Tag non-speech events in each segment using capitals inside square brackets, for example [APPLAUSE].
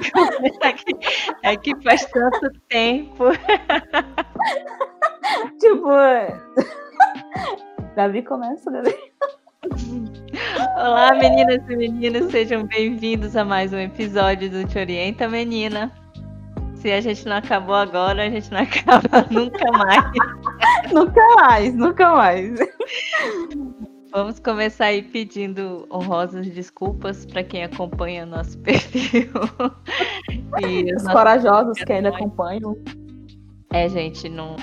[LAUGHS] É que faz tanto tempo. [LAUGHS] tipo. Davi começa, Davi. Olá, meninas e meninos, sejam bem-vindos a mais um episódio do Te Orienta, Menina. Se a gente não acabou agora, a gente não [LAUGHS] acaba nunca mais. nunca mais, nunca mais. Vamos começar aí pedindo honrosas desculpas para quem acompanha nosso [LAUGHS] perfil. e os corajosos que ainda acompanham. É, gente, não.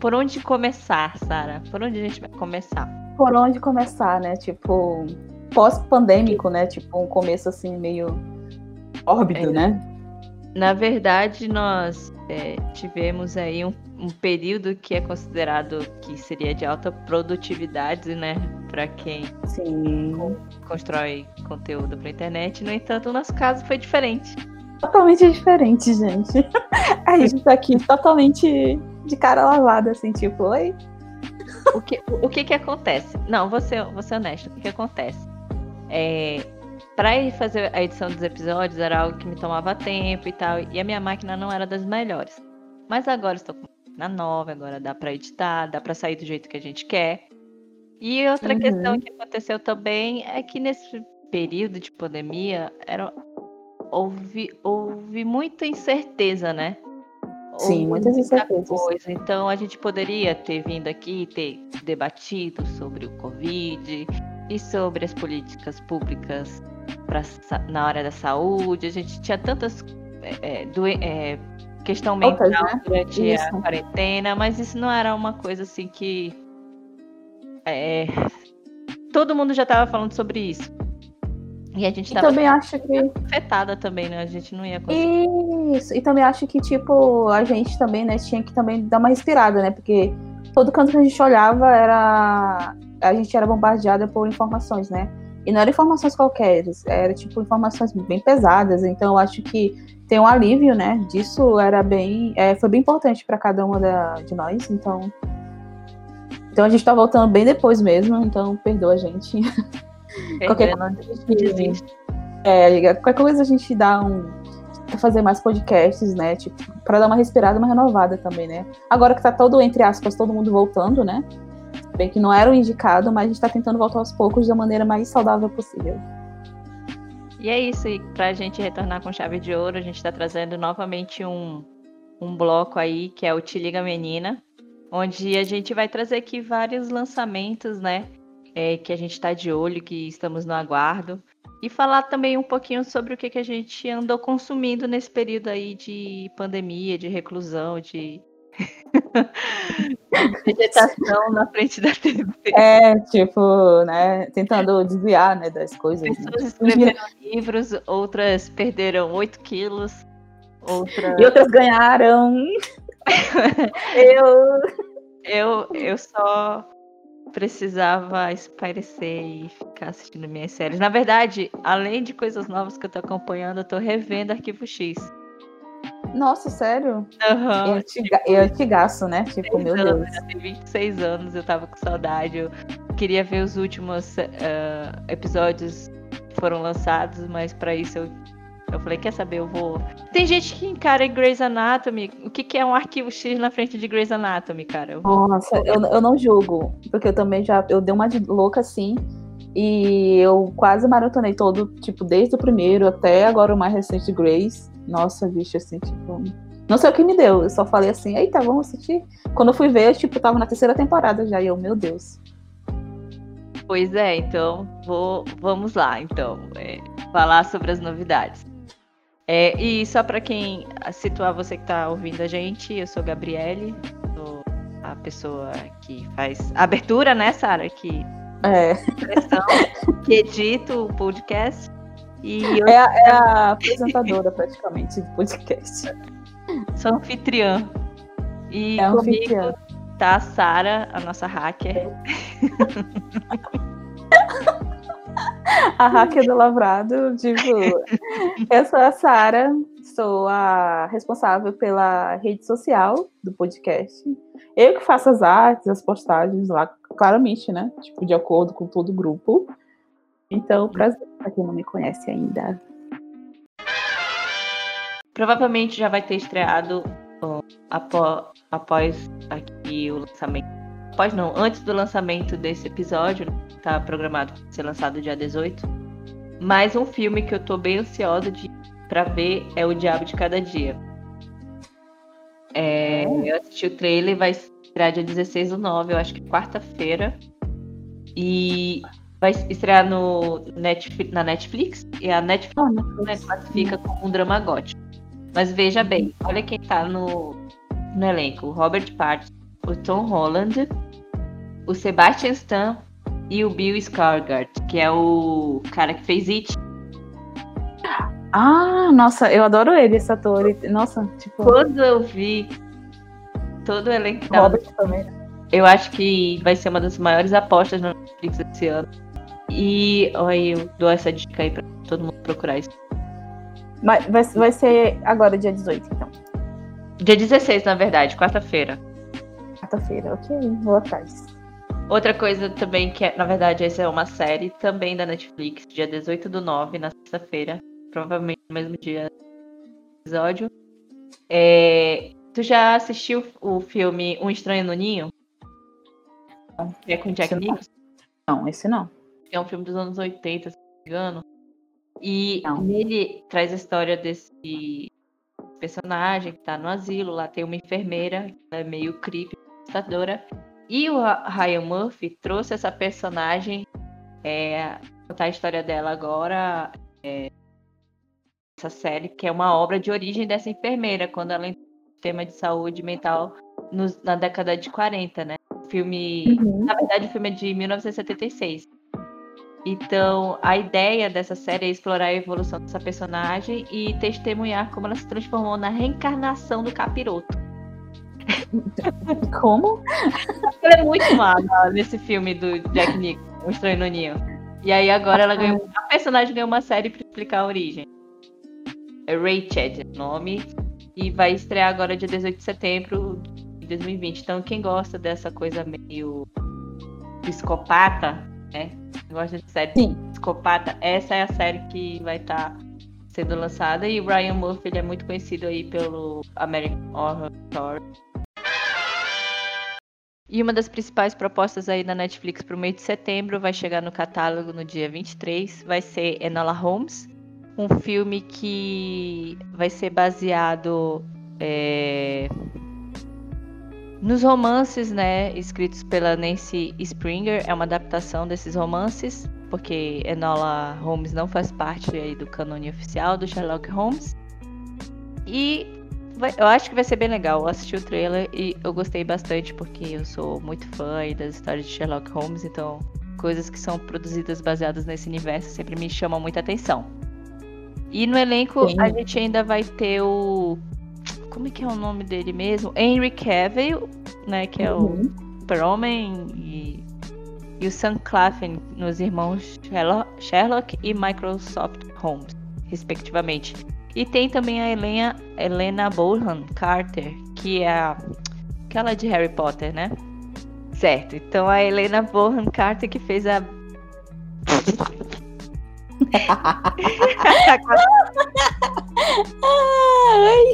Por onde começar, Sara? Por onde a gente vai começar? Por onde começar, né? Tipo, pós-pandêmico, né? Tipo, um começo assim meio órbido, é. né? Na verdade, nós é, tivemos aí um, um, período que é considerado que seria de alta produtividade, né? Para quem Sim. constrói conteúdo para internet. No entanto, o nosso caso foi diferente. Totalmente diferente, gente. [LAUGHS] A gente tá aqui totalmente de cara lavada, assim, tipo, oi. O que, o que que acontece? Não, vou ser, vou ser honesto. O que que acontece? É, para fazer a edição dos episódios era algo que me tomava tempo e tal, e a minha máquina não era das melhores. Mas agora estou com uma máquina nova, agora dá para editar, dá para sair do jeito que a gente quer. E outra uhum. questão que aconteceu também é que nesse período de pandemia era houve, houve muita incerteza, né? Sim, muitas incertezas. Coisa. Então a gente poderia ter vindo aqui ter debatido sobre o Covid e sobre as políticas públicas pra, na área da saúde. A gente tinha tantas é, é do, é, questão mental né? durante isso. a quarentena, mas isso não era uma coisa assim que é, todo mundo já estava falando sobre isso. E a gente também acho que afetada também, né? A gente não ia conseguir. Isso. E também acho que tipo a gente também, né, tinha que também dar uma respirada, né? Porque todo canto que a gente olhava era a gente era bombardeada por informações, né? E não eram informações qualquer, era tipo informações bem pesadas. Então eu acho que tem um alívio, né? Disso era bem, é, foi bem importante para cada uma da, de nós. Então, então a gente tá voltando bem depois mesmo. Então perdoa a gente. qualquer coisa a gente É, qualquer coisa a gente dá um fazer mais podcasts, né? Tipo, para dar uma respirada, uma renovada também, né? Agora que tá todo entre aspas, todo mundo voltando, né? Bem que não era o indicado, mas a gente está tentando voltar aos poucos da maneira mais saudável possível. E é isso, e para a gente retornar com chave de ouro, a gente está trazendo novamente um, um bloco aí, que é o Te Liga Menina, onde a gente vai trazer aqui vários lançamentos, né? É, que a gente está de olho, que estamos no aguardo. E falar também um pouquinho sobre o que, que a gente andou consumindo nesse período aí de pandemia, de reclusão, de [LAUGHS] Vegetação na frente da TV. É, tipo, né, tentando desviar, né, das coisas. Pessoas né? escreveram livros, outras perderam 8 quilos, outras... E outras ganharam. [LAUGHS] eu... eu... Eu só precisava espairecer e ficar assistindo minhas séries. Na verdade, além de coisas novas que eu tô acompanhando, eu tô revendo Arquivo X. Nossa, sério? Uhum, e, antiga, tipo, e antigaço, né? Tipo, meu anos, Deus. Eu tenho 26 anos, eu tava com saudade. Eu queria ver os últimos uh, episódios que foram lançados, mas para isso eu, eu falei, quer saber, eu vou. Tem gente que encara Grey's Anatomy. O que, que é um arquivo X na frente de Grey's Anatomy, cara? Eu... Nossa, eu, eu não julgo. Porque eu também já. Eu dei uma de louca assim. E eu quase maratonei todo, tipo, desde o primeiro até agora o mais recente Grace. Nossa, bicho, assim, tipo. Não sei o que me deu. Eu só falei assim, eita, vamos assistir. Quando eu fui ver, eu, tipo, tava na terceira temporada já. E eu, meu Deus. Pois é, então vou, vamos lá, então. É, falar sobre as novidades. É, e só para quem situar você que está ouvindo a gente, eu sou Gabriele, sou a pessoa que faz a abertura, né, Sara? Que, é. [LAUGHS] que edita o podcast. E eu... é, a, é a [LAUGHS] apresentadora praticamente do podcast. Sou anfitriã. E é comigo anfitriã. tá a Sara, a nossa hacker. a hacker do Lavrado, tipo, eu sou a Sara, sou a responsável pela rede social do podcast. Eu que faço as artes, as postagens lá, claramente, né? Tipo, de acordo com todo o grupo. Então, prazer, pra quem não me conhece ainda. Provavelmente já vai ter estreado após, após aqui o lançamento. Após não, antes do lançamento desse episódio, tá programado para ser lançado dia 18. Mais um filme que eu tô bem ansiosa de para ver é O Diabo de Cada Dia. É, eu assisti o trailer, vai estrear dia 16 do 9, eu acho que quarta-feira. E vai estrear no Netflix, na Netflix. E a Netflix, oh, né, classifica como um drama gótico. Mas veja bem, olha quem tá no, no elenco: o Robert Pattinson, o Tom Holland, o Sebastian Stan e o Bill Skarsgård, que é o cara que fez It. Ah, nossa, eu adoro ele, esse ator. Nossa, tipo. Quando eu vi todo o elenco Robert também. Eu acho que vai ser uma das maiores apostas no Netflix esse ano. E olha, eu dou essa dica aí pra todo mundo procurar isso. Mas vai, vai ser agora, dia 18, então. Dia 16, na verdade, quarta-feira. Quarta-feira, ok, vou atrás. Outra coisa também que, é, na verdade, essa é uma série também da Netflix, dia 18 do 9, na sexta-feira provavelmente no mesmo dia do episódio. É, tu já assistiu o filme Um Estranho no Ninho? Que é com Jack Nicholson? Não, esse não. É um filme dos anos 80, se não me engano. E não. ele traz a história desse personagem que tá no asilo. Lá tem uma enfermeira, que é meio creepy, assustadora. E o Ryan Murphy trouxe essa personagem, é, contar a história dela agora, é, essa série, que é uma obra de origem dessa enfermeira, quando ela entrou no sistema de saúde mental na década de 40, né? O filme, uhum. na verdade, o filme é de 1976. Então, a ideia dessa série é explorar a evolução dessa personagem e testemunhar como ela se transformou na reencarnação do capiroto. [LAUGHS] Como? Ela é muito má nesse filme do Jack Nicholson, O Estranho no Ninho. E aí agora ela ganhou. A personagem ganhou uma série para explicar a origem. É Rachel o nome. E vai estrear agora dia 18 de setembro de 2020. Então, quem gosta dessa coisa meio psicopata, né? Gosta de série Sim. psicopata, essa é a série que vai estar tá sendo lançada. E o Ryan Murphy ele é muito conhecido aí pelo American Horror Story. E uma das principais propostas aí da Netflix para o mês de setembro vai chegar no catálogo no dia 23, vai ser Enola Holmes, um filme que vai ser baseado é, nos romances, né, escritos pela Nancy Springer. É uma adaptação desses romances, porque Enola Holmes não faz parte aí do canone oficial do Sherlock Holmes. E vai, eu acho que vai ser bem legal. Eu assisti o trailer e eu gostei bastante porque eu sou muito fã das histórias de Sherlock Holmes, então coisas que são produzidas baseadas nesse universo sempre me chamam muita atenção. E no elenco Sim. a gente ainda vai ter o. Como é que é o nome dele mesmo? Henry Cavill, né? Que é uhum. o Super-Homem e, e o Sam Claflin nos irmãos Sherlock, e Microsoft Holmes, respectivamente. E tem também a Helena, Helena Bonham Carter, que é a, aquela de Harry Potter, né? Certo. Então a Helena Bonham Carter que fez a [LAUGHS]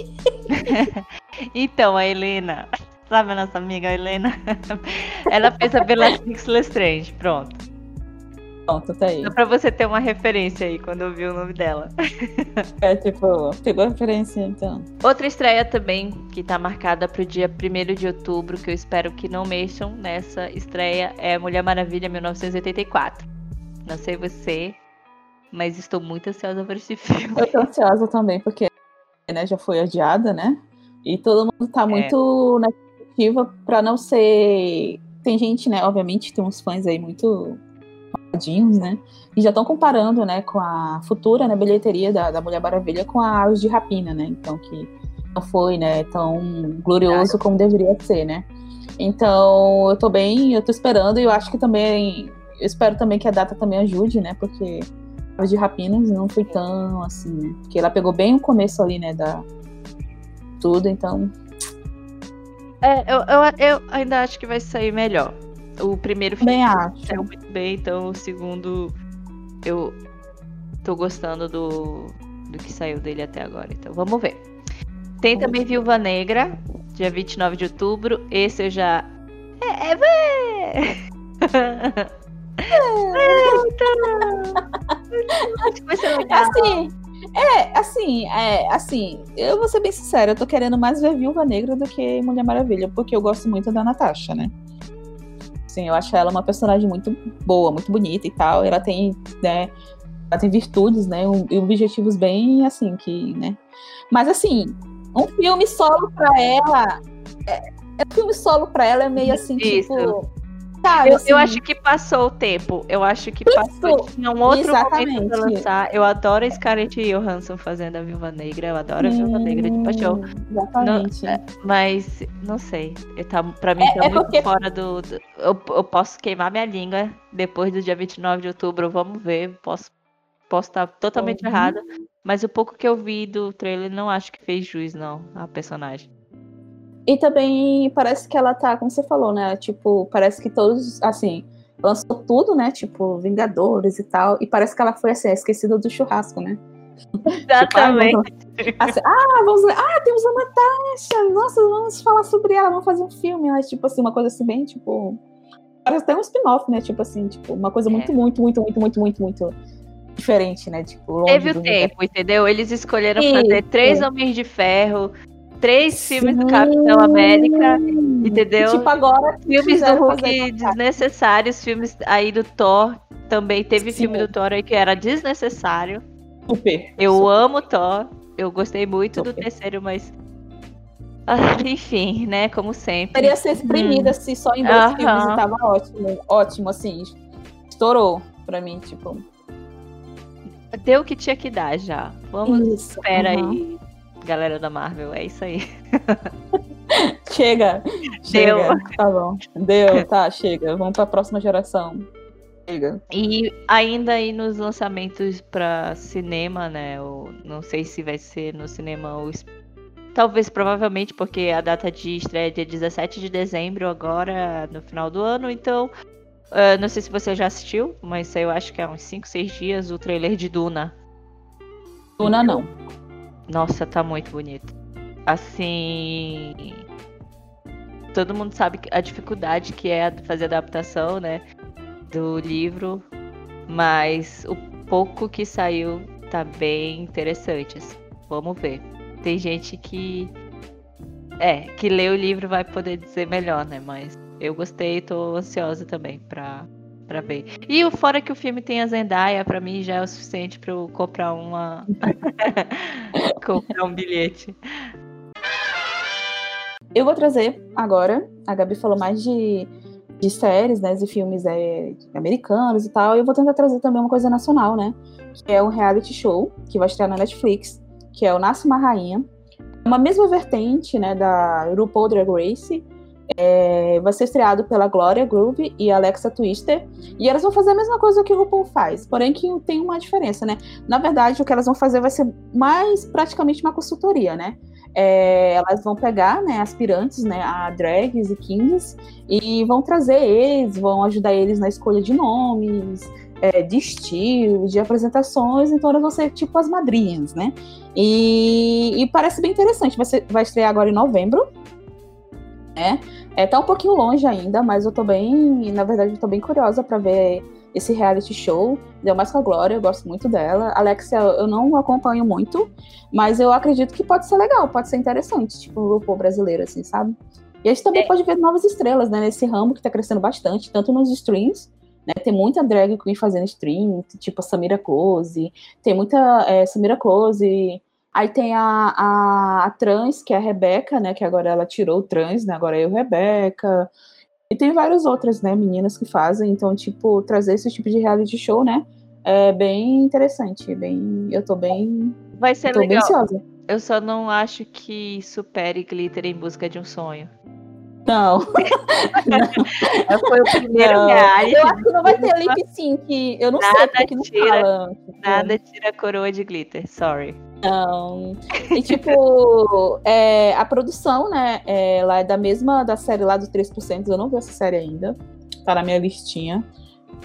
[LAUGHS] [LAUGHS] então, a Helena, sabe a nossa amiga Helena? [LAUGHS] Ela fez a Bellatrix Lestrange, pronto. Pronto, tá aí. Só pra você ter uma referência aí quando eu vi o nome dela. [LAUGHS] É, tipo, pegou a referência então. Outra estreia também, que tá marcada pro dia 1 de outubro, que eu espero que não mexam nessa estreia, é Mulher Maravilha 1984. Não sei você, mas estou muito ansiosa por esse filme. Eu tô ansiosa também, porque né, já foi adiada, né? E todo mundo tá é. muito na expectativa pra não ser. Tem gente, né? Obviamente, tem uns fãs aí muito malvadinhos, né? E já estão comparando, né, com a futura né, bilheteria da, da Mulher Maravilha com a Aves de Rapina, né? Então, que não foi, né, tão glorioso como deveria ser, né? Então, eu tô bem, eu tô esperando e eu acho que também. Eu espero também que a data também ajude, né? Porque de Rapinas não foi tão assim, né? Porque ela pegou bem o começo ali, né, da tudo, então. É, eu, eu, eu ainda acho que vai sair melhor. O primeiro filme saiu muito bem, então o segundo eu tô gostando do, do que saiu dele até agora. Então vamos ver. Tem também Viúva Negra, dia 29 de outubro. Esse eu já. É, é, [LAUGHS] é. Acho que vai ser legal. Assim, é, assim, é, assim, eu vou ser bem sincera, eu tô querendo mais ver Viúva Negra do que Mulher Maravilha, porque eu gosto muito da Natasha, né? Assim, eu acho ela uma personagem muito boa, muito bonita e tal. Ela tem, né, ela tem virtudes, né, um- e objetivos bem, assim, que, né. Mas, assim, um filme solo pra ela, é, é um filme solo pra ela é meio assim, Isso. tipo, sabe, Eu, assim, eu acho que passou o tempo. Eu acho que passou. Tinha um outro momento pra Exatamente. lançar. Eu adoro a Scarlett Johansson fazendo a Viúva Negra. Eu adoro a Viúva Negra de paixão. Exatamente. Mas, não sei. Eu tá, pra mim É- tá é muito porque- fora do. do- eu, eu posso queimar minha língua depois do dia 29 de outubro. Vamos ver. Posso posso estar totalmente Uhum. errada. Mas o pouco que eu vi do trailer, não acho que fez juiz, não, a personagem. E também parece que ela tá, como você falou, né? Tipo, parece que todos, assim, lançou tudo, né? Tipo, Vingadores e tal. E parece que ela foi, assim, esquecida do churrasco, né? Exatamente. Assim, ah, vamos Ah, temos a Natasha! Nossa, vamos falar sobre ela, vamos fazer um filme. Mas, tipo assim, uma coisa assim, bem, tipo. Parece até um spin-off, né? Tipo assim, tipo, uma coisa muito, É. muito, muito, muito, muito, muito, muito diferente, né? Tipo, Teve o tempo, entendeu? Eles escolheram fazer três Homens de Ferro, três filmes do Sim. Capitão América, entendeu? Tipo, agora filmes do Hulk desnecessários, filmes aí do Thor. Também teve Sim. filme do Thor aí que era desnecessário. super. Eu super. amo Thor. Eu gostei muito do Super. terceiro, mas. [LAUGHS] Ah, enfim, né? Como sempre. Poderia ser exprimida se só em dois Hum. Aham. filmes e tava ótimo. Ótimo, assim. Estourou pra mim, tipo. Deu o que tinha que dar já. Vamos. Isso, Espera aham. aí, galera da Marvel. É isso aí. [LAUGHS] Chega. Deu. Chega. Tá bom. Deu, [LAUGHS] tá, chega. Vamos pra próxima geração. Chega. E ainda aí nos lançamentos pra cinema, né? Eu não sei se vai ser no cinema ou. Talvez, provavelmente, porque a data de estreia é dia 17 de dezembro, agora, no final do ano. Então, ah, não sei se você já assistiu, mas eu acho que há uns 5, 6 dias o trailer de Duna. Luna não. Nossa, tá muito bonito. Assim. Todo mundo sabe a dificuldade que é fazer adaptação, né? Do livro. Mas o pouco que saiu tá bem interessante. assim. Vamos ver. Tem gente que. É, que lê o livro vai poder dizer melhor, né? Mas eu gostei e tô ansiosa também pra, pra ver. E o fora que o filme tem a Zendaya, pra mim já é o suficiente pra eu comprar uma. [LAUGHS] comprar um bilhete. Eu vou trazer agora. A Gabi falou mais de, de séries, né? De filmes é, americanos e tal. E eu vou tentar trazer também uma coisa nacional, né? Que é um reality show que vai estrear na Netflix, que é o Nasce uma Rainha. Uma mesma vertente, né? Da RuPaul Drag Race. É, vai ser estreado pela Gloria Groove e Alexa Twister. E elas vão fazer a mesma coisa que o RuPaul faz, porém que tem uma diferença, né? Na verdade, o que elas vão fazer vai ser mais praticamente uma consultoria, né? É, elas vão pegar né, aspirantes né, a drags e kings e vão trazer eles, vão ajudar eles na escolha de nomes, é, de estilos, de apresentações, então elas vão ser tipo as madrinhas, né? E, e parece bem interessante, vai, ser- vai estrear agora em novembro, né? É, tá um pouquinho longe ainda, mas eu tô bem, na verdade, eu tô bem curiosa para ver esse reality show. Deu mais com a Glória, eu gosto muito dela. Alexia, eu não acompanho muito, mas eu acredito que pode ser legal, pode ser interessante, tipo, o RuPaul brasileiro, assim, sabe? E a gente também É. pode ver novas estrelas, né, nesse ramo que tá crescendo bastante, tanto nos streams, né, tem muita drag queen fazendo stream, tipo a Samira Close, tem muita é, Samira Close, aí tem a, a, a trans, que é a Rebeca, né, que agora ela tirou o trans, né, agora é eu, Rebeca, e tem várias outras, né, meninas que fazem, então, tipo, trazer esse tipo de reality show, né, é bem interessante, bem, eu tô bem, Vai ser eu tô bem legal. ansiosa. Eu só não acho que supere Glitter em busca de um sonho. [LAUGHS] Não, Foi o primeiro Não. reality. eu acho que não vai ter lip sync, eu não sei Nada porque que não tira, fala. tipo, Nada tira a coroa de Glitter, sorry. Não. E [LAUGHS] tipo, é, a produção, né, é, ela é da mesma da série lá do 3%, eu não vi essa série ainda. tá na minha listinha.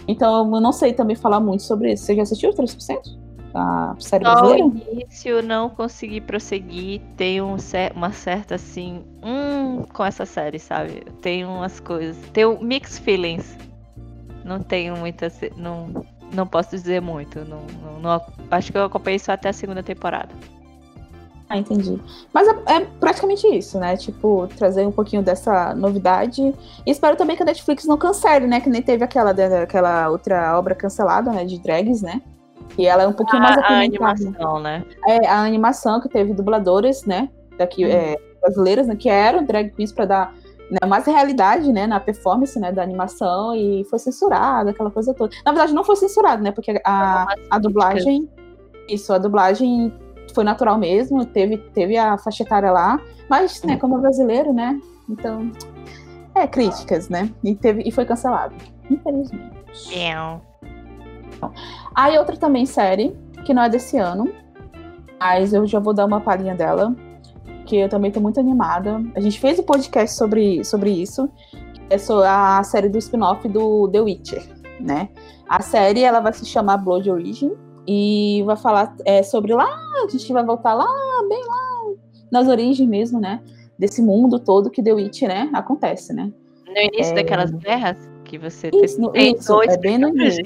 Então eu não sei também falar muito sobre isso. Você já assistiu 3%? A série Só brasileira? o início não consegui prosseguir. Tem um, uma certa assim. Hum, com essa série, sabe? Tem umas coisas. Tem o mixed feelings. Não tenho muita. Não, não posso dizer muito. Não, não- não- acho que eu acompanhei só até a segunda temporada. Ah, entendi. Mas é, é praticamente isso, né? Tipo, trazer um pouquinho dessa novidade. E espero também que a Netflix não cancele, né? Que nem teve aquela, da- aquela outra obra cancelada, né? De drags, né? E ela é um pouquinho mais A, a apimentada. animação, né? É, a animação que teve dubladores, né? Daqui, Uhum. é, brasileiras, né? Que eram drag queens pra dar né, mais realidade, né? Na performance, né? Da animação. E foi censurada, aquela coisa toda. Na verdade, não foi censurado, né? Porque a, a dublagem... Isso, a dublagem foi natural mesmo. Teve, teve a faixa etária lá. Mas, né? Como é brasileiro, né? Então... É, críticas, né? E, teve, e foi cancelado. Infelizmente. Piau. Aí outra também série, que não é desse ano, mas eu já vou dar uma palhinha dela, que eu também tô muito animada. A gente fez um podcast sobre, sobre isso, é a série do spin-off do The Witcher, né? A série, ela vai se chamar Blood Origin, e vai falar é, sobre lá, a gente vai voltar lá, bem lá, nas origens mesmo, né? Desse mundo todo que The Witcher, né? Acontece, né? No início É. daquelas guerras que você Isso, tentou isso, é bem no início.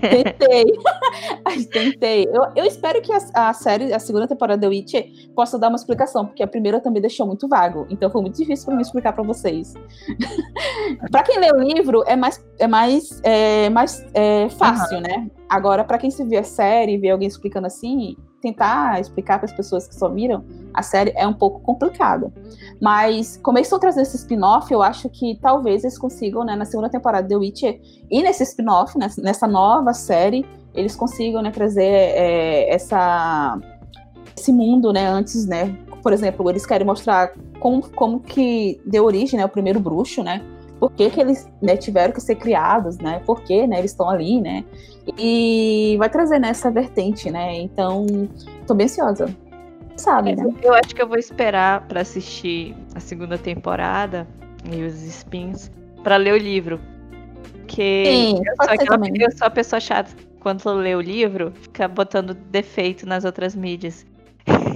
Tentei. [LAUGHS] Tentei. Eu, eu espero que a, a série, a segunda temporada de Witcher, possa dar uma explicação, porque a primeira também deixou muito vago. Então foi muito difícil para mim explicar para vocês. [LAUGHS] para quem lê o livro, é mais, é mais, é mais é, fácil, né? Agora, para quem se vê a série, vê alguém explicando assim, tentar explicar para as pessoas que só viram a série é um pouco complicado. Mas, como eles estão trazendo esse spin-off, eu acho que talvez eles consigam, né, na segunda temporada de The Witcher, e nesse spin-off, nessa, nova série, eles consigam, né, trazer é, essa, esse mundo, né, antes, né, por exemplo, eles querem mostrar como, como que deu origem, né, o primeiro bruxo, né, por que, que eles né, tiveram que ser criados, né, por que, né, eles estão ali, né, e vai trazer, né, essa vertente, né, então, tô bem ansiosa. Sabe, né? Eu acho que eu vou esperar pra assistir a segunda temporada e os spins pra ler o livro. Porque Sim, eu, sou aquela, eu sou a pessoa chata quando lê o livro, fica botando defeito nas outras mídias.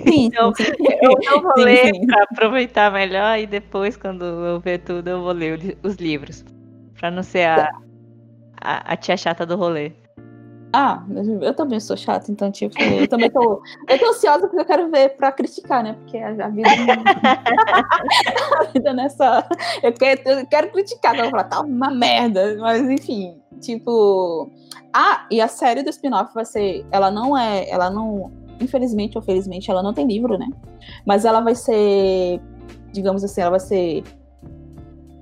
Sim, Então, sim, sim. [LAUGHS] Eu não vou Sim, ler pra aproveitar melhor e depois, quando eu ver tudo, eu vou ler os livros. Pra não ser a, a, a tia chata do rolê. Ah, eu também sou chata, então, tipo, eu também tô. Eu tô ansiosa porque eu quero ver pra criticar, né? Porque a, a vida. [LAUGHS] a vida nessa. Eu quero, eu quero criticar, eu vou falar, tá uma merda. Mas, enfim, tipo. Ah, e a série do spin-off vai ser. Ela não é. Ela não. Infelizmente ou felizmente, ela não tem livro, né? Mas ela vai ser. Digamos assim, ela vai ser.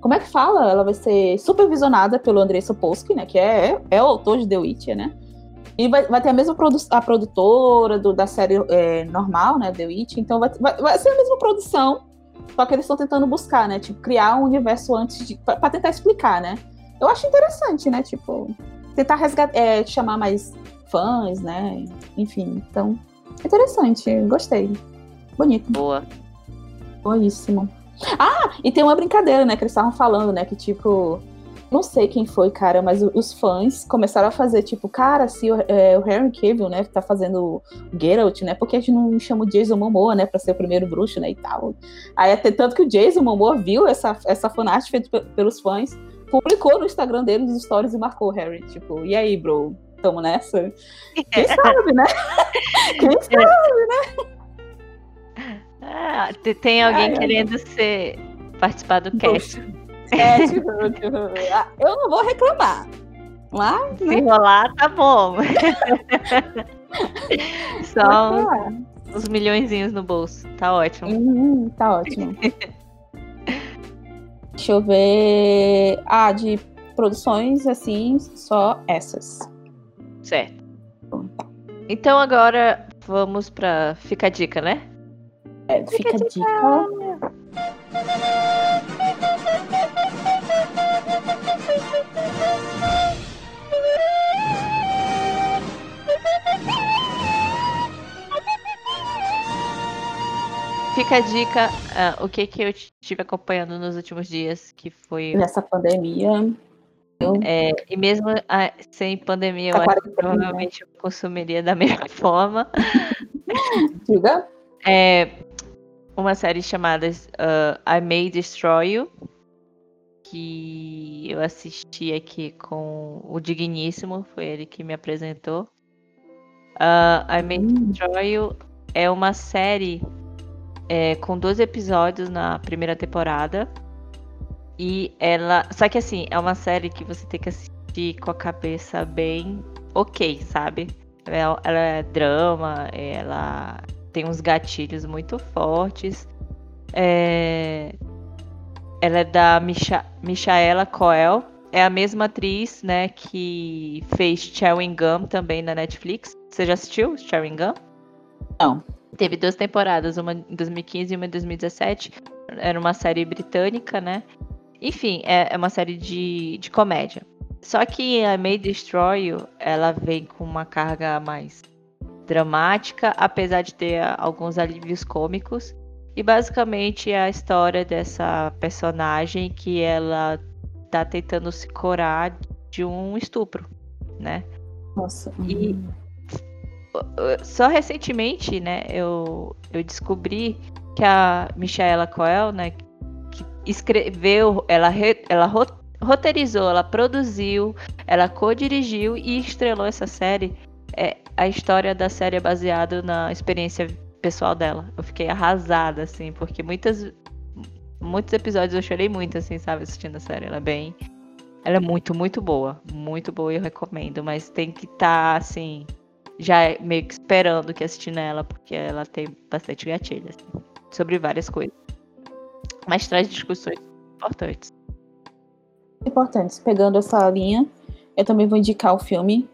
Como é que fala? Ela vai ser supervisionada pelo Andrei Sapolsky, né? Que é, é o autor de The Witcher, né? E vai, vai ter a mesma produ a produtora do, da série é, normal, né? The Witch. Então vai, vai, vai ser a mesma produção. Só que eles estão tentando buscar, né? Tipo, criar um universo antes de. Pra, pra tentar explicar, né? Eu acho interessante, né? Tipo, tentar resgatar, é, chamar mais fãs, né? Enfim, então. Interessante, gostei. Bonito, Boa. boíssimo. Ah, e tem uma brincadeira, né? Que eles estavam falando, né? Que tipo. Não sei quem foi, cara, mas os fãs começaram a fazer, tipo, cara, se o, é, o Henry Cavill, né, tá fazendo o Geralt, né, porque a gente não chama o Jason Momoa, né, pra ser o primeiro bruxo, né, e tal. Aí até tanto que o Jason Momoa viu essa, essa fanart feita pe- pelos fãs, publicou no Instagram dele os stories e marcou o Harry, tipo, e aí, bro, tamo nessa? [LAUGHS] Quem sabe, né? [LAUGHS] Quem sabe? Ah, te- tem alguém ai, querendo ser participar do cast. É, tipo, ah, eu não vou reclamar. Mas, Se rolar, tá bom. [LAUGHS] Só né? uns milhõezinhos no bolso. Tá ótimo. Hum, tá ótimo. Deixa eu ver. Ah, de produções, assim, só essas. Certo. Então agora vamos pra. Fica a dica, né? É, fica a dica. Fica a dica, ah, o que que eu estive acompanhando nos últimos dias, que foi Nessa pandemia. É, e mesmo a, sem pandemia, eu acho que provavelmente eu consumiria da [LAUGHS] mesma forma. Diga. É, uma série chamada uh, I May Destroy You, que eu assisti aqui com o Digníssimo, foi ele que me apresentou. Uh, I May hum. Destroy You é uma série é, com 12 episódios na primeira temporada. E ela. Só que assim, é uma série que você tem que assistir com a cabeça bem ok, sabe? Ela, ela é drama, ela tem uns gatilhos muito fortes. É... Ela é da Micha... Michaela Coel. É a mesma atriz, né, que fez Chewing Gum também na Netflix. Você já assistiu Chewing Gum? Não. Teve duas temporadas, uma em 2015 e uma em 2017. Era uma série britânica, né? Enfim, é, é uma série de, de comédia. Só que a May Destroy You, ela vem com uma carga mais dramática, apesar de ter alguns alívios cômicos. E basicamente é a história dessa personagem que ela tá tentando se curar de um estupro, né? Nossa. E só recentemente, né, eu, eu descobri que a Michaela Coel, né, escreveu, ela, ela roteirizou, ela produziu, ela co-dirigiu e estrelou essa série. É, a história da série é baseada na experiência pessoal dela. Eu fiquei arrasada, assim, porque muitas, muitos episódios eu chorei muito, assim, sabe, assistindo a série. Ela é bem. Ela é muito, muito boa. Muito boa e eu recomendo. Mas tem que estar, tá, assim, já meio que esperando que assistir nela, porque ela tem bastante gatilho, assim, sobre várias coisas. Mas traz discussões importantes. Importantes. Pegando essa linha, eu também vou indicar o filme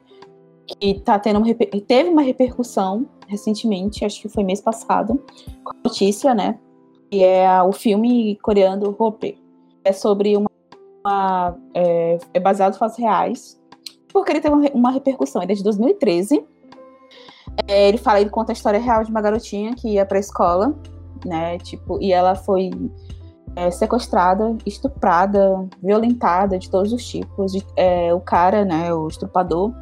que tá tendo uma, teve uma repercussão recentemente, acho que foi mês passado, com a notícia, né? Que é o filme coreano Hope. É sobre uma. uma é, é, baseado em fatos reais. Porque ele teve uma, uma repercussão. Ele é de 2013. É, ele fala, ele conta a história real de uma garotinha que ia pra escola, né? Tipo, e ela foi é, sequestrada, estuprada, violentada de todos os tipos. É, o cara, né, o estrupador,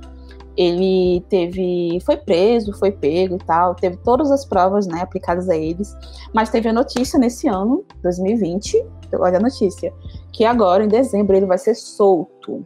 ele teve foi preso, foi pego e tal, teve todas as provas, né, aplicadas a eles, mas teve a notícia nesse ano, 2020, olha a notícia, que agora em dezembro ele vai ser solto.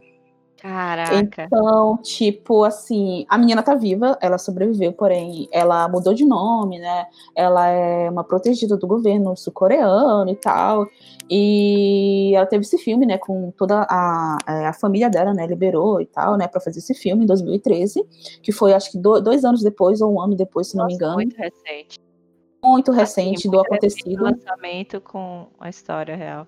Caraca. Então, tipo, assim, a menina tá viva, ela sobreviveu, porém, ela mudou de nome, né? Ela é uma protegida do governo sul-coreano e tal. E ela teve esse filme, né, com toda a, é, a família dela, né, liberou e tal, né, para fazer esse filme em 2013, que foi acho que do, dois anos depois ou um ano depois, se Nossa, não me engano. Muito recente. Muito recente assim, do muito acontecido. lançamento com a história real.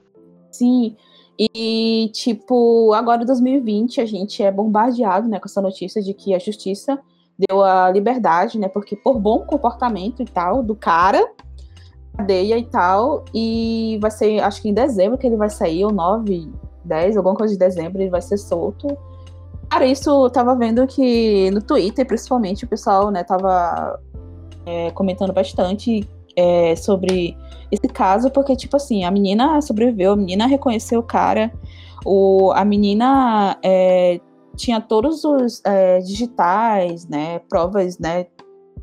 Sim. E, tipo, agora em 2020 a gente é bombardeado, né, com essa notícia de que a justiça deu a liberdade, né, porque por bom comportamento e tal do cara, cadeia e tal, e vai ser, acho que em dezembro que ele vai sair, ou 9, 10, alguma coisa de dezembro, ele vai ser solto. Cara, isso eu tava vendo que no Twitter, principalmente, o pessoal, né, tava é, comentando bastante é, sobre esse caso, porque, tipo assim, a menina sobreviveu, a menina reconheceu o cara, o, a menina é, tinha todos os é, digitais, né, provas, né,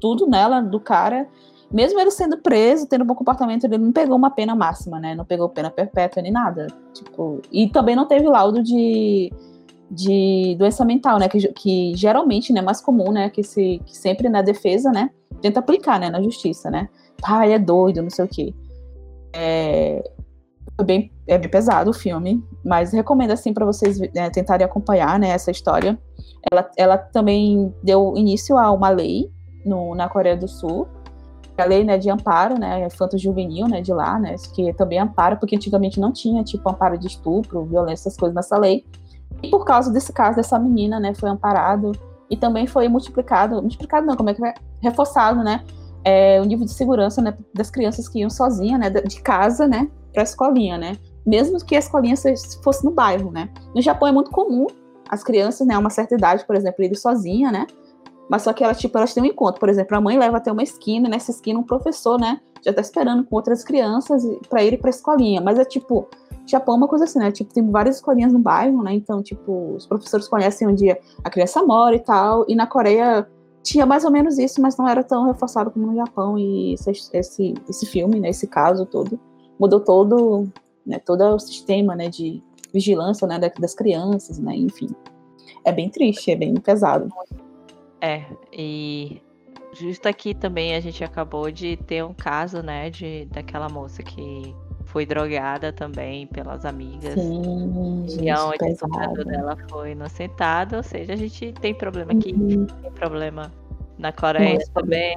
tudo nela do cara, mesmo ele sendo preso, tendo um bom comportamento, ele não pegou uma pena máxima, né? Não pegou pena perpétua nem nada. Tipo, e também não teve laudo de, de doença mental, né? Que, que geralmente né, mais comum, né? Que, se, que sempre na defesa, né? Tenta aplicar, né? Na justiça, né? Ah, é doido, não sei o quê. É, é bem, é bem pesado o filme, mas recomendo assim para vocês né, tentarem acompanhar né, essa história. Ela, ela também deu início a uma lei no, na Coreia do Sul a lei né, de amparo, né, infanto juvenil, né, de lá, né, que também ampara, porque antigamente não tinha, tipo, amparo de estupro, violência, essas coisas nessa lei. E por causa desse caso dessa menina, né, foi amparado e também foi multiplicado, multiplicado não, como é que é? Reforçado, né, é, o nível de segurança, né, das crianças que iam sozinha, né, de casa, né, para a escolinha, né, mesmo que a escolinha fosse no bairro, né. No Japão é muito comum as crianças, né, a uma certa idade, por exemplo, irem sozinha, né, mas só que elas, tipo, elas têm um encontro. Por exemplo, a mãe leva até uma esquina, nessa esquina um professor, né, já tá esperando com outras crianças para ir para a escolinha. Mas é tipo, Japão é uma coisa assim, né? Tipo, tem várias escolinhas no bairro, né? Então, tipo, os professores conhecem onde a criança mora e tal. E na Coreia tinha mais ou menos isso, mas não era tão reforçado como no Japão. E esse, esse, esse filme, né? Esse caso todo, mudou todo, né? Todo o sistema, né? De vigilância, né? Das crianças, né? Enfim. É bem triste, é bem pesado. É, e justo aqui também a gente acabou de ter um caso, né? De, daquela moça que foi drogada também pelas amigas. Sim, e onde o computador dela foi inocentado. Ou seja, a gente tem problema aqui, uhum. tem problema na Coreia também,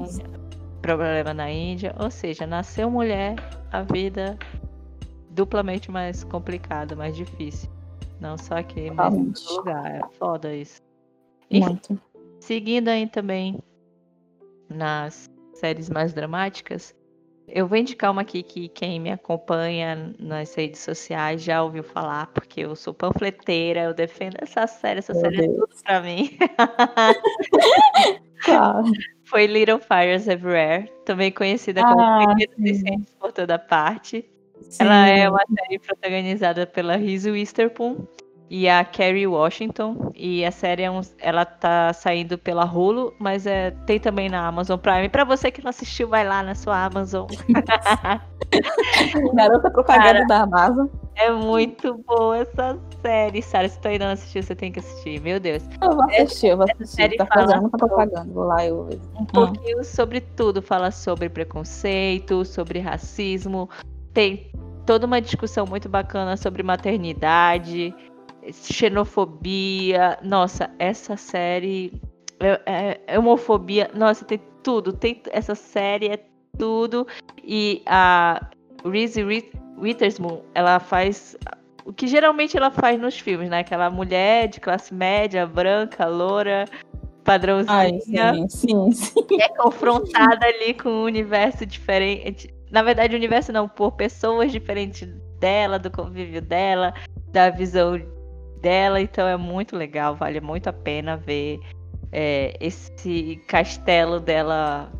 problema na Índia. Ou seja, nasceu mulher, a vida duplamente mais complicada, mais difícil. Não só aqui, mas em outro lugar. É foda isso. Muito. seguindo aí também nas séries mais dramáticas, eu vou indicar uma aqui que quem me acompanha nas redes sociais já ouviu falar, porque eu sou panfleteira, eu defendo essa série, essa Meu série Deus. é tudo pra mim. Claro. [LAUGHS] Foi Little Fires Everywhere, também conhecida como ah, Pequenos por toda parte. Sim. Ela é uma série protagonizada pela Reese Witherspoon e a Kerry Washington. E a série é um, ela tá saindo pela Hulu, mas é, tem também na Amazon Prime. Para você que não assistiu, vai lá na sua Amazon. [LAUGHS] Garota propaganda Cara, da Amazon. É muito boa essa série, Sara. Se tu ainda não assistiu, você tem que assistir. Meu Deus. Eu vou assistir, eu vou assistir. Tá fazendo muita propaganda. Vou lá eu Um pouquinho sobre tudo. Fala sobre preconceito, sobre racismo. Tem toda uma discussão muito bacana sobre maternidade xenofobia. Nossa, essa série. É, é, é, homofobia. Nossa, tem tudo. Tem, essa série é tudo. E a Reese Witherspoon, ela faz o que geralmente ela faz nos filmes, né? Aquela mulher de classe média, branca, loura, padrãozinha. Ai, sim, sim, sim. É confrontada ali com um universo diferente. Na verdade, o universo não, por pessoas diferentes dela, do convívio dela, da visão dela, então é muito legal, vale muito a pena ver é, esse castelo dela.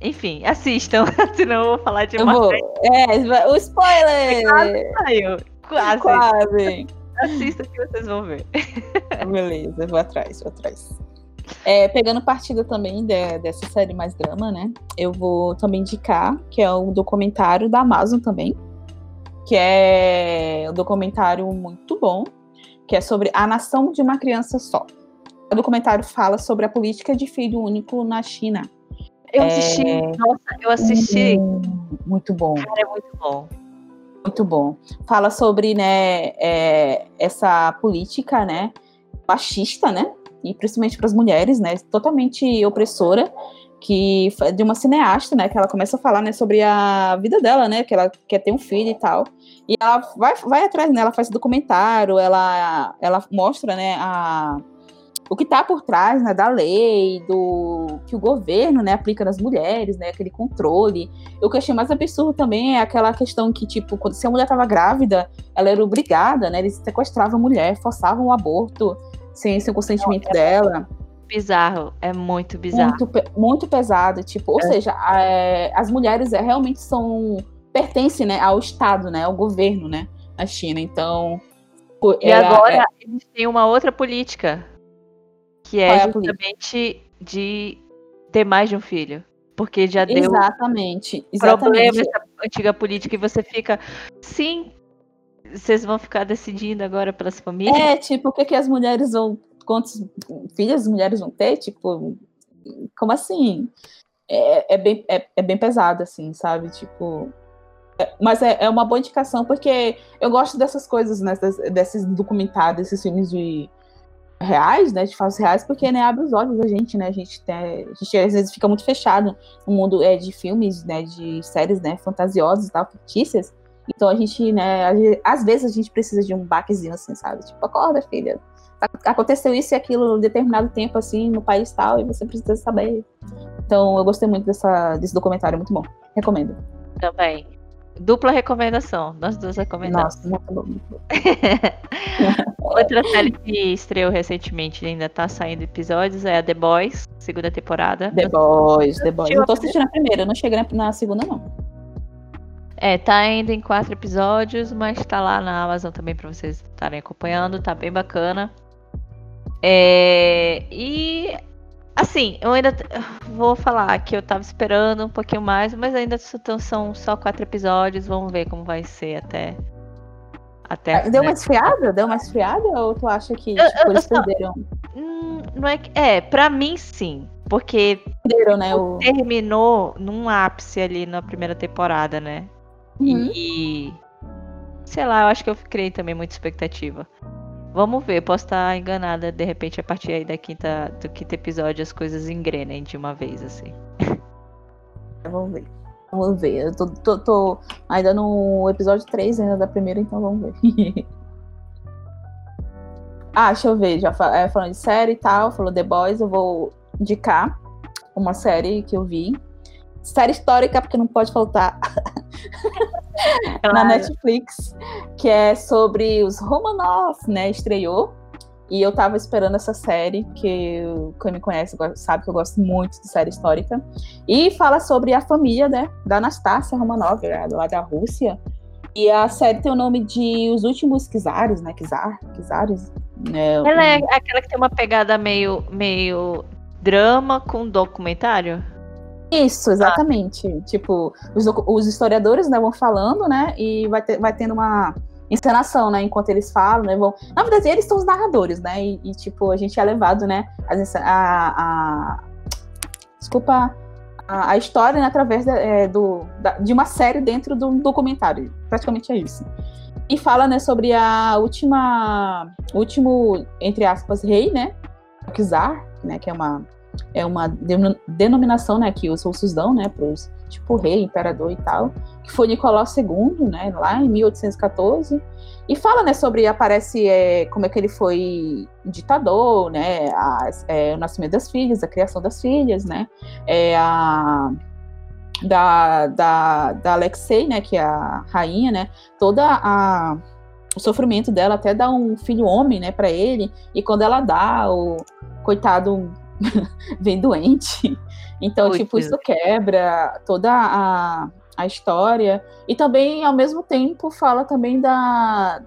Enfim, assistam, [LAUGHS] senão eu vou falar demais. Eu vou. É, o spoiler! Quase saiu. Quase. Quase. Assista que vocês vão ver. [LAUGHS] Beleza, vou atrás, vou atrás. É, pegando partida também de, dessa série mais drama, né? Eu vou também indicar, que é o documentário da Amazon também, que é um documentário muito bom, que é sobre a nação de uma criança só. O documentário fala sobre a política de filho único na China. Eu assisti, é... nossa, eu assisti. Muito bom. Cara, é muito bom. Muito bom. Fala sobre, né, é, essa política, né, machista, né, e principalmente para as mulheres, né, totalmente opressora, que de uma cineasta, né, que ela começa a falar, né, sobre a vida dela, né, que ela quer ter um filho e tal. E ela vai, vai atrás, né? Ela faz documentário, ela, ela mostra, né, a, o que está por trás né, da lei, do que o governo né, aplica nas mulheres, né, aquele controle. O que eu achei mais absurdo também é aquela questão que, tipo, quando, se a mulher estava grávida, ela era obrigada, né? Eles sequestravam a mulher, forçavam o aborto sem, sem o consentimento Não, é dela. Bizarro, é muito bizarro. Muito, muito pesado, tipo, ou é. seja, é, as mulheres é, realmente são pertence né, ao Estado, né, ao governo, né, na China. Então. E agora é... eles têm uma outra política, que é, é justamente de ter mais de um filho. Porque já deu exatamente, exatamente. problema essa antiga política e você fica, sim, vocês vão ficar decidindo agora pelas famílias? É, tipo, o que, que as mulheres vão. Quantos filhos as mulheres vão ter? Tipo, como assim? É, é, bem, é, é bem pesado, assim, sabe? Tipo, mas é, é, uma boa indicação, porque eu gosto dessas coisas, né, desses documentários, desses filmes de reais, né, de fatos reais, porque, né, abre os olhos da gente, né, a gente, a gente às vezes fica muito fechado no mundo é, de filmes, né, de séries, né, fantasiosas e tal, fictícias, então a gente, né, às vezes a gente precisa de um baquezinho, assim, sabe, tipo, acorda, filha, aconteceu isso e aquilo em determinado tempo, assim, no país tal, e você precisa saber. Então eu gostei muito dessa, desse documentário, muito bom, recomendo. Também. Dupla recomendação, nós duas recomendamos. Nossa, muito bom. [LAUGHS] Outra série que estreou recentemente e ainda tá saindo episódios é a The Boys, segunda temporada. The Boys, The Boys. Eu tô assistindo a primeira, eu não cheguei na segunda, não. É, tá ainda em quatro episódios, mas tá lá na Amazon também pra vocês estarem acompanhando, tá bem bacana. É, e assim, eu ainda vou falar que eu tava esperando um pouquinho mais, mas ainda são só quatro episódios, vamos ver como vai ser até. até Deu uma esfriada? Deu uma esfriada? Ou tu acha que tipo, eu, eu, eles perderam? Hum, não é, é, pra mim sim. Porque perderam, né, o... terminou num ápice ali na primeira temporada, né? Uhum. E. Sei lá, eu acho que eu criei também muita expectativa. Vamos ver, posso estar enganada, de repente, a partir aí da quinta, do quinto episódio as coisas engrenem de uma vez, assim. [LAUGHS] Vamos ver. Vamos ver. Eu tô, tô, tô ainda no episódio 3 ainda da primeira, então vamos ver. [LAUGHS] ah, deixa eu ver. Já é, falando de série e tal, falou The Boys, eu vou indicar uma série que eu vi. Série histórica, porque não pode faltar. [LAUGHS] Claro. na Netflix, que é sobre os Romanov, né? Estreou. E eu tava esperando essa série, que quem me conhece sabe que eu gosto muito de série histórica. E fala sobre a família, né? Da Anastácia Romanov, lá da Rússia. E a série tem o nome de Os Últimos Czares, né? Czar, Czares. Né? Ela é aquela que tem uma pegada meio, meio drama com documentário? Isso, exatamente. Ah. Tipo, os, os, historiadores né, vão falando, né? E vai, ter, vai tendo uma encenação, né? Enquanto eles falam, né? Vão... Na verdade, eles são os narradores, né? E, e tipo, a gente é levado, né? A, a. Desculpa. A, a, história né, através é, do, da, de uma série dentro do documentário. Praticamente é isso. E fala, né, sobre a última, último, entre aspas, rei, né, Czar, né, que é uma é uma denominação, né, que os russos dão, né, para os tipo rei, imperador e tal, que foi Nicolau II, né, lá em 1814, e fala, né, sobre aparece é, como é que ele foi ditador, né, é, o nascimento das filhas, a criação das filhas, né, é, a da, da, da Alexei, né, que é a rainha, né, toda a o sofrimento dela até dar um filho homem, né, para ele, e quando ela dá, o coitado [LAUGHS] vem doente. Então, tipo, isso quebra toda a, a história. E também, ao mesmo tempo, fala também da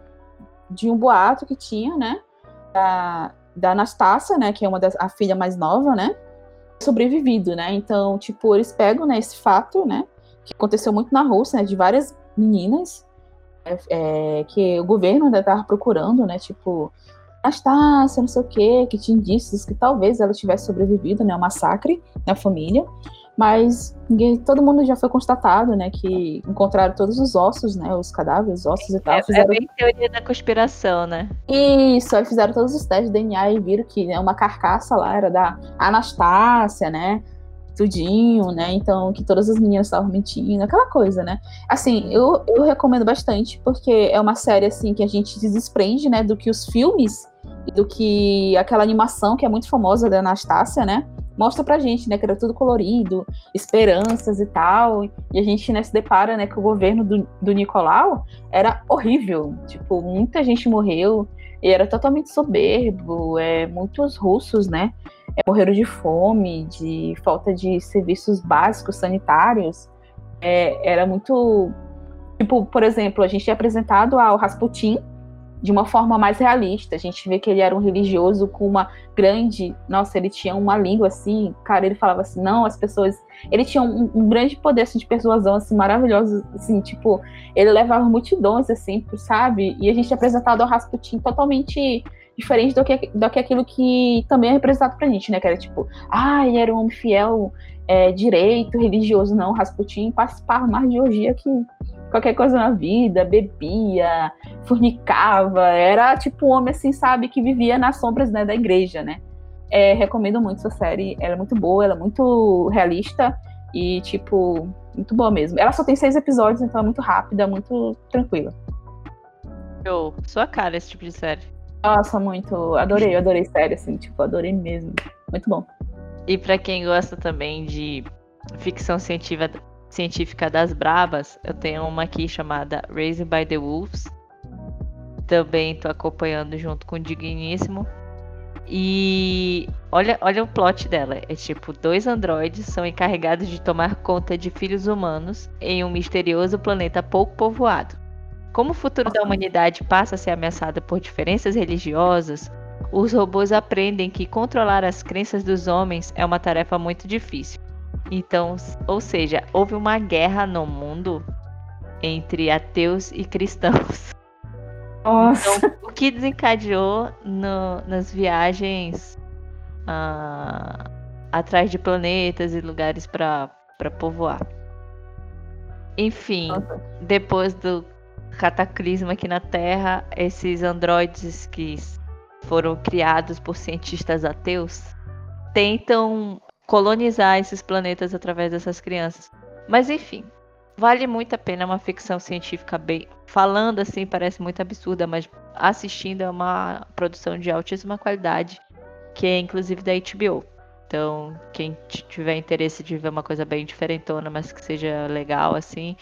de um boato que tinha, né? Da, da Anastácia, né? Que é uma das a filha mais nova, né? Sobrevivido, né? Então, tipo, eles pegam né, esse fato, né? Que aconteceu muito na Rússia, né? De várias meninas é, é, que o governo ainda estava procurando, né? Tipo, Anastácia, não sei o quê, que tinha indícios que talvez ela tivesse sobrevivido, né, ao massacre na família, mas ninguém, todo mundo já foi constatado, né, que encontraram todos os ossos, né, os cadáveres, ossos e tal. É, fizeram... é bem teoria da conspiração, né? Isso, aí fizeram todos os testes de DNA e viram que né, uma carcaça lá era da Anastácia, né, tudinho, né? Então, que todas as meninas estavam mentindo, aquela coisa, né? Assim, eu, eu recomendo bastante, porque é uma série, assim, que a gente se desprende, né, do que os filmes do que aquela animação que é muito famosa da Anastácia, né? Mostra pra gente, né, que era tudo colorido, esperanças e tal. E a gente, né, se depara, né, que o governo do, do Nicolau era horrível. Tipo, muita gente morreu e era totalmente soberbo. É, muitos russos, né, é, morreram de fome, de falta de serviços básicos sanitários. É, era muito. Tipo, por exemplo, a gente é apresentado ao Rasputin de uma forma mais realista. A gente vê que ele era um religioso com uma grande. Nossa, ele tinha uma língua assim, cara, ele falava assim, não, as pessoas. Ele tinha um, um grande poder assim, de persuasão, assim, maravilhoso, assim, tipo, ele levava multidões, assim, sabe? E a gente é apresentado ao Rasputin totalmente diferente do que, do que aquilo que também é representado pra gente, né? Que era tipo, ah, ele era um homem fiel, é, direito, religioso, não, Rasputin participava mais de orgia que qualquer coisa na vida, bebia, fornicava, era tipo um homem assim, sabe, que vivia nas sombras né, da igreja, né? É, recomendo muito essa série, ela é muito boa, ela é muito realista e, tipo, muito boa mesmo. Ela só tem seis episódios, então é muito rápida, muito tranquila. Eu, sua cara esse tipo de série. Nossa, muito. Adorei, adorei série, assim, tipo, adorei mesmo. Muito bom. E para quem gosta também de ficção científica, científica das brabas, eu tenho uma aqui chamada Raised by the Wolves. Também tô acompanhando junto com o Digníssimo. E Olha, olha o plot dela. É tipo, dois androides são encarregados de tomar conta de filhos humanos em um misterioso planeta pouco povoado. Como o futuro da humanidade passa a ser ameaçado por diferenças religiosas, os robôs aprendem que controlar as crenças dos homens é uma tarefa muito difícil. Então, ou seja, houve uma guerra no mundo entre ateus e cristãos. Nossa. Então, o que desencadeou no, nas viagens uh, atrás de planetas e lugares para povoar. Enfim, Nossa. depois do cataclisma aqui na Terra, esses androides que foram criados por cientistas ateus tentam colonizar esses planetas através dessas crianças. Mas enfim, vale muito a pena é uma ficção científica bem falando assim parece muito absurda, mas assistindo é uma produção de altíssima qualidade, que é inclusive da HBO. Então, quem tiver interesse de ver uma coisa bem diferentona, mas que seja legal assim,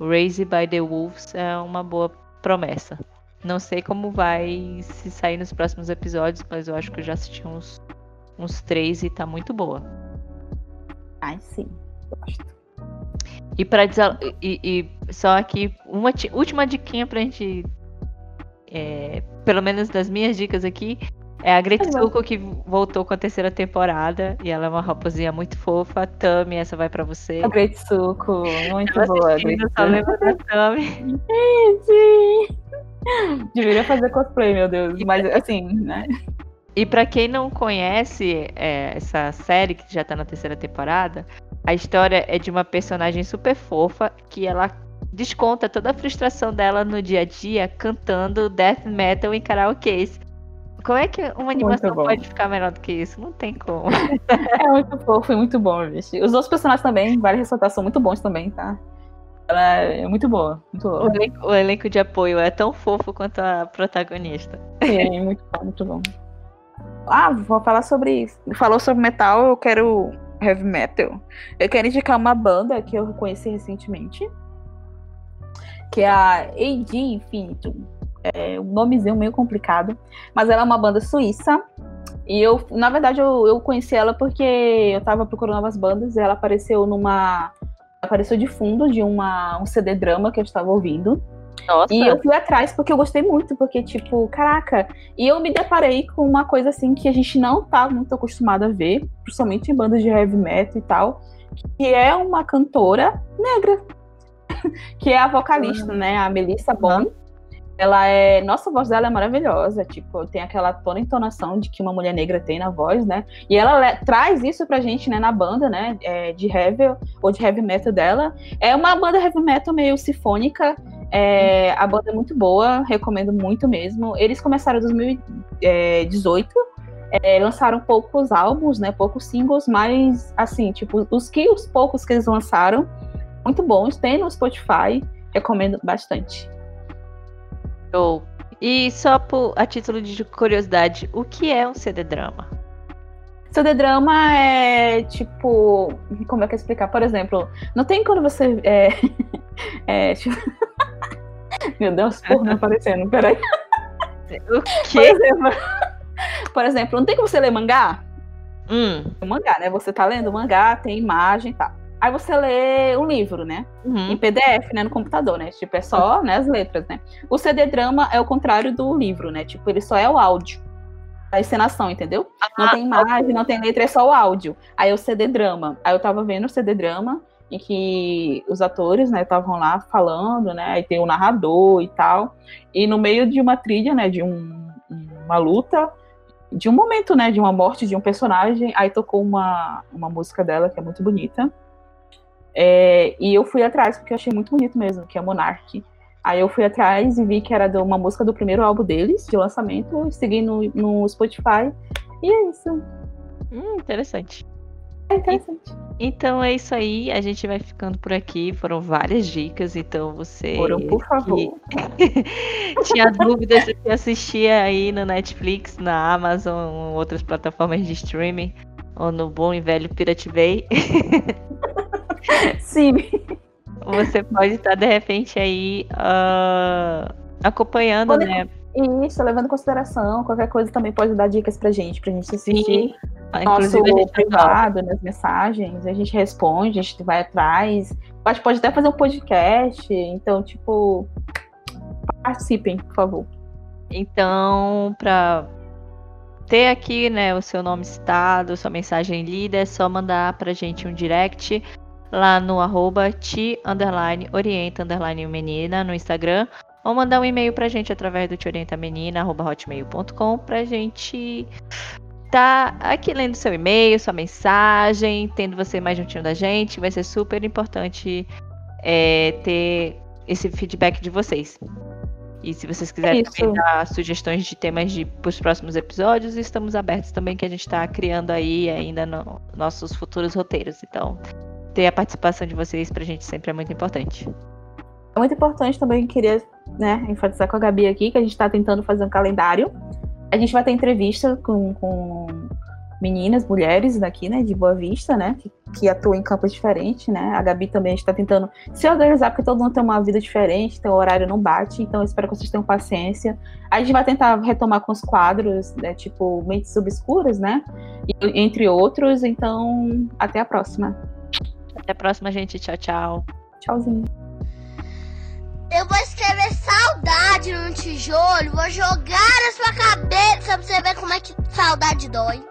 Raised by the Wolves é uma boa promessa. Não sei como vai se sair nos próximos episódios, mas eu acho que eu já assisti uns, uns três e tá muito boa. Ai, sim. Gosto. E para e, e, só aqui uma última diquinha pra gente é, pelo menos das minhas dicas aqui é a Gretsuko que voltou com a terceira temporada e ela é uma raposinha muito fofa. Tami, essa vai para você. A Gretsuko, muito boa. Só lembro da Tami. Sim. Deveria fazer cosplay, meu Deus. Mas assim, né? E para quem não conhece é, essa série que já tá na terceira temporada, a história é de uma personagem super fofa que ela desconta toda a frustração dela no dia a dia cantando death metal em karaokês. Como é que uma animação pode ficar melhor do que isso? Não tem como. [LAUGHS] é muito fofo e muito bom, bicho. Os outros personagens também, vale ressaltar, são muito bons também, tá? Ela é muito boa, muito boa. O elenco, o elenco de apoio é tão fofo quanto a protagonista. Sim, muito bom, muito bom. Ah, vou falar sobre isso. Falou sobre metal, eu quero heavy metal. Eu quero indicar uma banda que eu conheci recentemente, que é a AD Infinitum é um nomezinho meio complicado, mas ela é uma banda suíça. E eu, na verdade, eu, eu conheci ela porque eu tava procurando novas bandas e ela apareceu numa. Apareceu de fundo de uma, um CD drama que eu estava ouvindo. Nossa. E eu fui atrás porque eu gostei muito, porque, tipo, caraca. E eu me deparei com uma coisa assim que a gente não tá muito acostumado a ver, principalmente em bandas de heavy metal e tal, que é uma cantora negra. [LAUGHS] que é a vocalista, uhum. né? A Melissa Bond. Uhum. Ela é. Nossa, a voz dela é maravilhosa. Tipo, tem aquela toda entonação de que uma mulher negra tem na voz, né? E ela traz isso pra gente, né, na banda, né? É, de heavy ou de heavy metal dela. É uma banda heavy metal meio sinfônica. É, a banda é muito boa, recomendo muito mesmo. Eles começaram em 2018. É, lançaram poucos álbuns, né? Poucos singles, mas assim, tipo, os que os poucos que eles lançaram, muito bons. Tem no Spotify, recomendo bastante. Show. E só por, a título de curiosidade, o que é um CD-drama? CD-drama é tipo. Como é que eu explicar? Por exemplo, não tem quando você. É, [LAUGHS] é, tipo... [LAUGHS] Meu Deus, porra, aparecendo, peraí. O quê? Por exemplo, por exemplo, não tem como você ler mangá? Hum. O mangá, né? Você tá lendo mangá, tem imagem e tá. tal. Aí você lê um livro, né? Uhum. Em PDF, né? No computador, né? Tipo, é só né, as letras, né? O CD-drama é o contrário do livro, né? Tipo, ele só é o áudio. A encenação, entendeu? Ah, não tem imagem, não tem letra, é só o áudio. Aí é o CD-drama. Aí eu tava vendo o CD-drama em que os atores, né, estavam lá falando, né? Aí tem o narrador e tal. E no meio de uma trilha, né, de um, uma luta, de um momento, né, de uma morte de um personagem, aí tocou uma, uma música dela que é muito bonita. É, e eu fui atrás, porque eu achei muito bonito mesmo, que é Monarch. Aí eu fui atrás e vi que era de uma música do primeiro álbum deles, de lançamento, segui no, no Spotify. E é isso. Hum, interessante. É interessante. Então é isso aí, a gente vai ficando por aqui. Foram várias dicas, então você. Foram, por favor. [LAUGHS] tinha dúvidas de assistia aí no Netflix, na Amazon, outras plataformas de streaming, ou no bom e velho Pirate Bay. [LAUGHS] [LAUGHS] Sim. Você pode estar, de repente, aí uh, acompanhando, pode... né? Isso, levando em consideração. Qualquer coisa também pode dar dicas pra gente, pra gente assistir. Sim. nosso privado, nas mensagens, a gente responde, a gente vai atrás. A gente pode até fazer um podcast. Então, tipo, participem, por favor. Então, para ter aqui, né, o seu nome citado, sua mensagem lida, é só mandar pra gente um direct lá no arroba ti, underline, orienta, underline, menina, no Instagram, ou mandar um e-mail pra gente através do tiorientamenina.hotmail.com pra gente tá aqui lendo seu e-mail, sua mensagem, tendo você mais juntinho da gente. Vai ser super importante é, ter esse feedback de vocês. E se vocês quiserem também dar sugestões de temas para os próximos episódios, estamos abertos também, que a gente está criando aí ainda no, nossos futuros roteiros. Então, ter a participação de vocês para a gente sempre é muito importante. É muito importante também, queria né, enfatizar com a Gabi aqui, que a gente está tentando fazer um calendário. A gente vai ter entrevista com, com meninas, mulheres daqui, né, de Boa Vista, né, que, que atuam em campos diferentes, né. A Gabi também está tentando se organizar, porque todo mundo tem uma vida diferente, então o horário não bate, então eu espero que vocês tenham paciência. A gente vai tentar retomar com os quadros, né, tipo Mentes Obscuras, né, entre outros, então até a próxima. Até a próxima, gente. Tchau, tchau. Tchauzinho. Eu vou escrever saudade no tijolo, vou jogar na sua cabeça pra você ver como é que saudade dói.